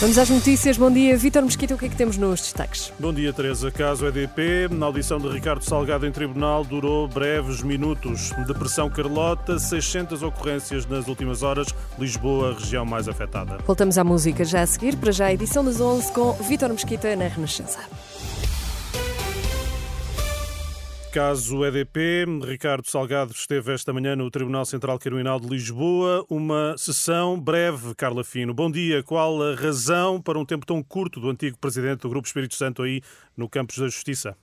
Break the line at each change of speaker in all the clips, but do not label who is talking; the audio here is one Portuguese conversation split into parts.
Vamos às notícias. Bom dia, Vítor Mosquito. O que é que temos nos destaques?
Bom dia, Teresa. Caso EDP, na audição de Ricardo Salgado em tribunal, durou breves minutos. Depressão Carlota, 600 ocorrências nas últimas horas. Lisboa, região mais afetada.
Voltamos à música já a seguir. Para já, a edição das 11 com Vítor Mesquita na Renascença.
Caso EDP, Ricardo Salgado esteve esta manhã no Tribunal Central Criminal de Lisboa. Uma sessão breve, Carla Fino. Bom dia. Qual a razão para um tempo tão curto do antigo presidente do Grupo Espírito Santo aí no Campos da Justiça?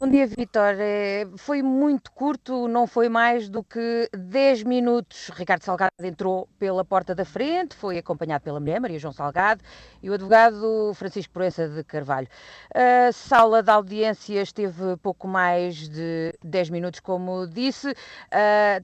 Bom dia, Vitor. É, foi muito curto, não foi mais do que 10 minutos. Ricardo Salgado entrou pela porta da frente, foi acompanhado pela mulher, Maria João Salgado, e o advogado Francisco Proença de Carvalho. A sala de audiências teve pouco mais de 10 minutos, como disse.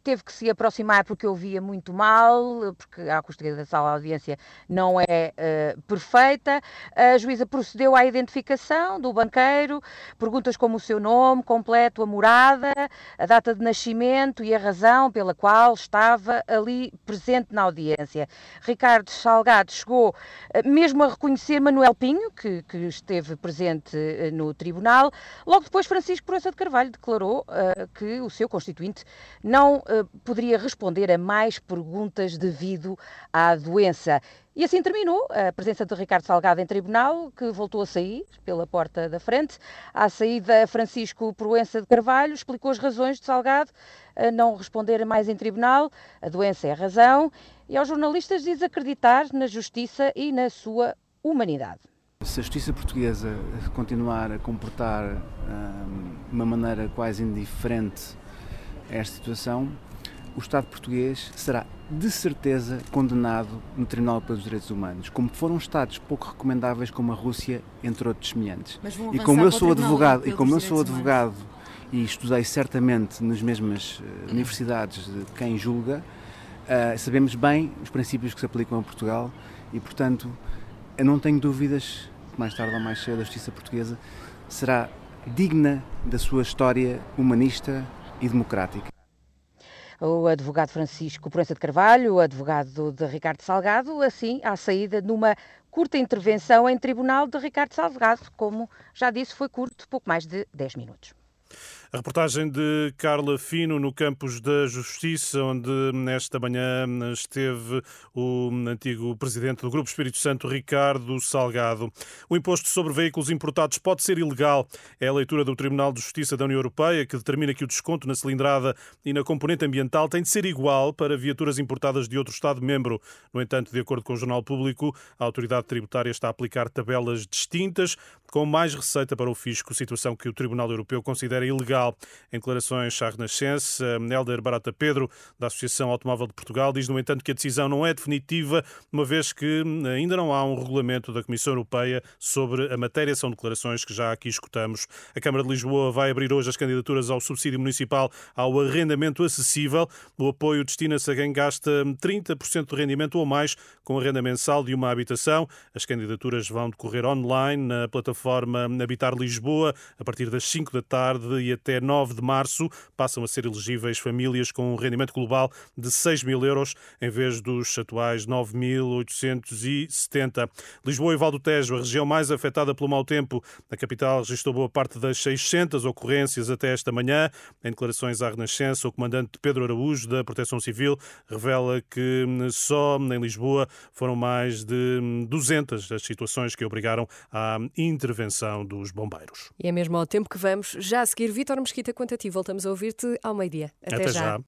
teve que se aproximar porque eu via muito mal, porque a acústica da sala de audiência não é uh, perfeita. A juíza procedeu à identificação do banqueiro, perguntas como o seu seu nome completo, a morada, a data de nascimento e a razão pela qual estava ali presente na audiência. Ricardo Salgado chegou eh, mesmo a reconhecer Manuel Pinho, que, que esteve presente eh, no tribunal. Logo depois, Francisco Proença de Carvalho declarou uh, que o seu constituinte não uh, poderia responder a mais perguntas devido à doença. E assim terminou a presença de Ricardo Salgado em tribunal, que voltou a sair pela porta da frente. À saída, Francisco Proença de Carvalho explicou as razões de Salgado a não responder mais em tribunal. A doença é a razão. E aos jornalistas diz acreditar na justiça e na sua humanidade.
Se a justiça portuguesa continuar a comportar hum, de uma maneira quase indiferente a esta situação, o Estado português será de certeza condenado no Tribunal pelos Direitos Humanos, como foram Estados pouco recomendáveis como a Rússia, entre outros semelhantes.
e como eu sou
advogado, e como eu sou advogado e estudei certamente nas mesmas uh, universidades de quem julga, uh, sabemos bem os princípios que se aplicam a Portugal e, portanto, eu não tenho dúvidas que mais tarde ou mais cedo a justiça portuguesa será digna da sua história humanista e democrática
o advogado Francisco Proença de Carvalho, o advogado de Ricardo Salgado, assim à saída numa curta intervenção em tribunal de Ricardo Salgado, como já disse, foi curto, pouco mais de 10 minutos.
A reportagem de Carla Fino no Campos da Justiça, onde nesta manhã esteve o antigo presidente do Grupo Espírito Santo, Ricardo Salgado. O imposto sobre veículos importados pode ser ilegal. É a leitura do Tribunal de Justiça da União Europeia que determina que o desconto na cilindrada e na componente ambiental tem de ser igual para viaturas importadas de outro Estado-membro. No entanto, de acordo com o Jornal Público, a autoridade tributária está a aplicar tabelas distintas, com mais receita para o fisco, situação que o Tribunal Europeu considera ilegal Portugal. Em declarações à Renascença, Helder Barata Pedro, da Associação Automóvel de Portugal, diz, no entanto, que a decisão não é definitiva, uma vez que ainda não há um regulamento da Comissão Europeia sobre a matéria. São declarações que já aqui escutamos. A Câmara de Lisboa vai abrir hoje as candidaturas ao subsídio municipal ao arrendamento acessível. O apoio destina-se a quem gasta 30% do rendimento ou mais com a renda mensal de uma habitação. As candidaturas vão decorrer online na plataforma Habitar Lisboa a partir das 5 da tarde e até até 9 de março passam a ser elegíveis famílias com um rendimento global de 6 mil euros em vez dos atuais 9.870. Lisboa e Val do Tejo, a região mais afetada pelo mau tempo. A capital registrou boa parte das 600 ocorrências até esta manhã. Em declarações à Renascença, o comandante Pedro Araújo, da Proteção Civil, revela que só em Lisboa foram mais de 200 as situações que obrigaram à intervenção dos bombeiros.
E é mesmo ao tempo que vamos já a seguir Vítor Mesquita quanto a ti. Voltamos a ouvir-te ao meio-dia. Até,
Até
já.
já.